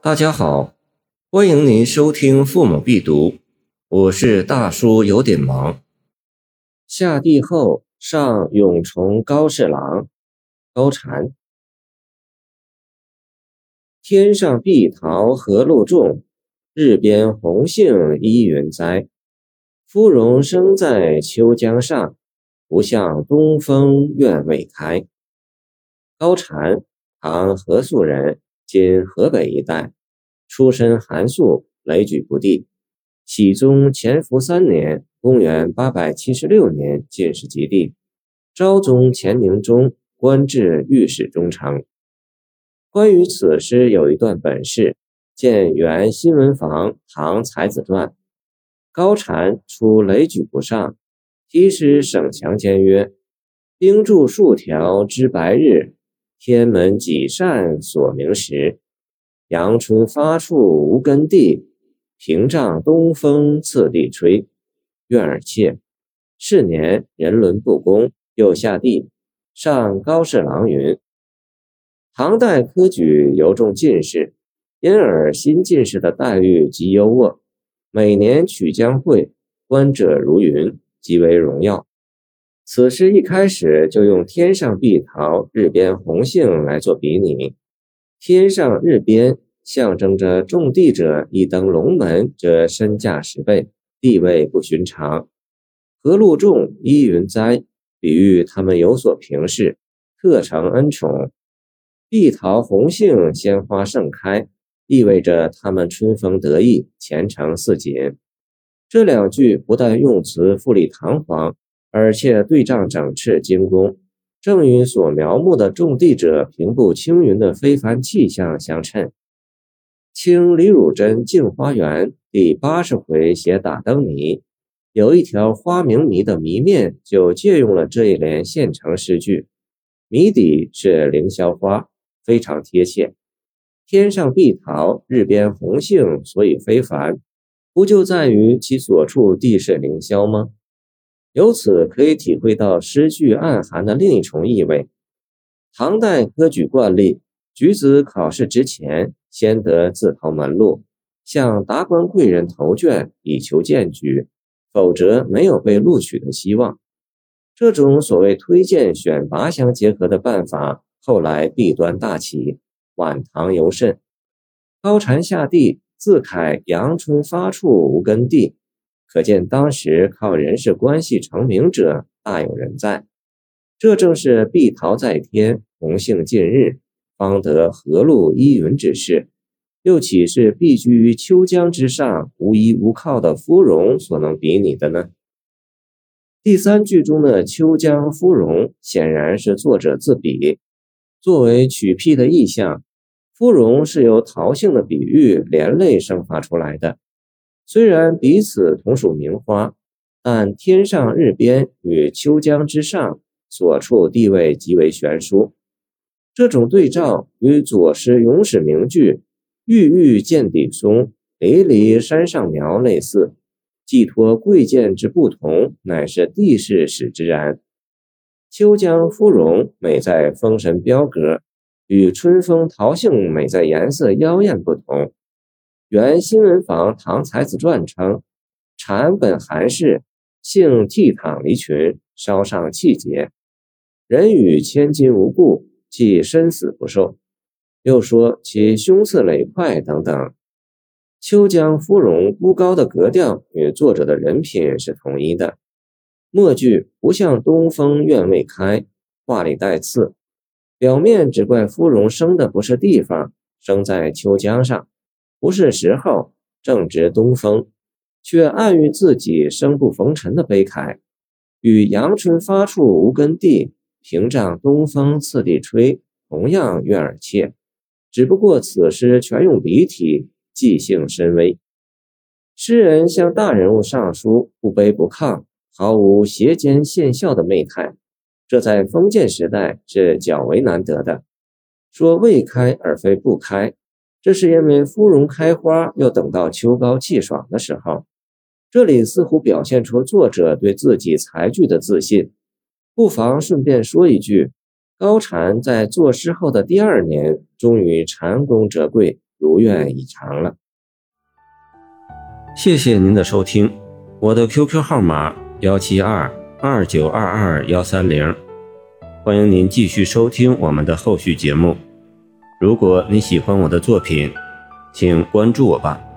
大家好，欢迎您收听《父母必读》，我是大叔，有点忙。下地后，上永崇高侍郎，高禅。天上碧桃何路种，日边红杏依云栽。芙蓉生在秋江上，不向东风愿未开。高禅，唐河素人，今河北一带。出身寒素，雷举不第。熹宗乾伏三年（公元876年）进士及第。昭宗乾宁中官至御史中丞。关于此诗有一段本事，见《原新闻房唐才子传》。高禅出雷举不上，题诗省强间曰：“冰柱数条知白日，天门几扇锁明时。”阳春发处无根地，屏障东风次第吹。愿尔切。是年人伦不公，又下地上高侍郎云：唐代科举尤重进士，因而新进士的待遇极优渥。每年曲江会，观者如云，极为荣耀。此诗一开始就用天上碧桃，日边红杏来做比拟。天上日边象征着种地者一登龙门，则身价十倍，地位不寻常。何禄众依云栽，比喻他们有所平视，特承恩宠。碧桃红杏鲜花盛开，意味着他们春风得意，前程似锦。这两句不但用词富丽堂皇，而且对仗整饬精工。正与所描摹的种地者平步青云的非凡气象相称。清李汝珍《镜花缘》第八十回写打灯谜，有一条花名谜的谜面就借用了这一联现成诗句，谜底是凌霄花，非常贴切。天上碧桃，日边红杏，所以非凡，不就在于其所处地势凌霄吗？由此可以体会到诗句暗含的另一重意味。唐代科举惯例，举子考试之前，先得自投门路，向达官贵人投卷以求荐举，否则没有被录取的希望。这种所谓推荐选拔相结合的办法，后来弊端大起，晚唐尤甚。高禅下地自慨阳春发处无根地。可见当时靠人事关系成名者大有人在，这正是碧桃在天，红杏近日，方得河路依云之势，又岂是避居于秋江之上无依无靠的芙蓉所能比拟的呢？第三句中的秋江芙蓉，显然是作者自比，作为取癖的意象，芙蓉是由桃杏的比喻连累生发出来的。虽然彼此同属名花，但天上日边与秋江之上所处地位极为悬殊。这种对照与左诗咏史名句“郁郁见底松，离离山上苗”类似，寄托贵贱之不同，乃是地势使之然。秋江芙蓉美在风神标格，与春风桃杏美在颜色妖艳不同。原新闻房唐才子传称：“禅本寒士，性倜傥离群，稍上气节。人与千金无故，即身死不受。”又说其胸次累块等等。秋江芙蓉孤高的格调与作者的人品是统一的。末句不像东风愿未开，话里带刺，表面只怪芙蓉生的不是地方，生在秋江上。不是时候，正值东风，却暗喻自己生不逢辰的悲慨，与阳春发处无根地，屏障东风次第吹，同样悦耳切。只不过此诗全用笔体，即兴深微。诗人向大人物上书，不卑不亢，毫无斜肩献笑的媚态，这在封建时代是较为难得的。说未开而非不开。这是因为芙蓉开花要等到秋高气爽的时候。这里似乎表现出作者对自己才具的自信。不妨顺便说一句高禅在作诗后的第二年终于蟾宫折桂如愿以偿了谢谢您的收听我的 qq 号码幺七二二九二二幺三零。欢迎您继续收听我们的后续节目。如果你喜欢我的作品请关注我吧。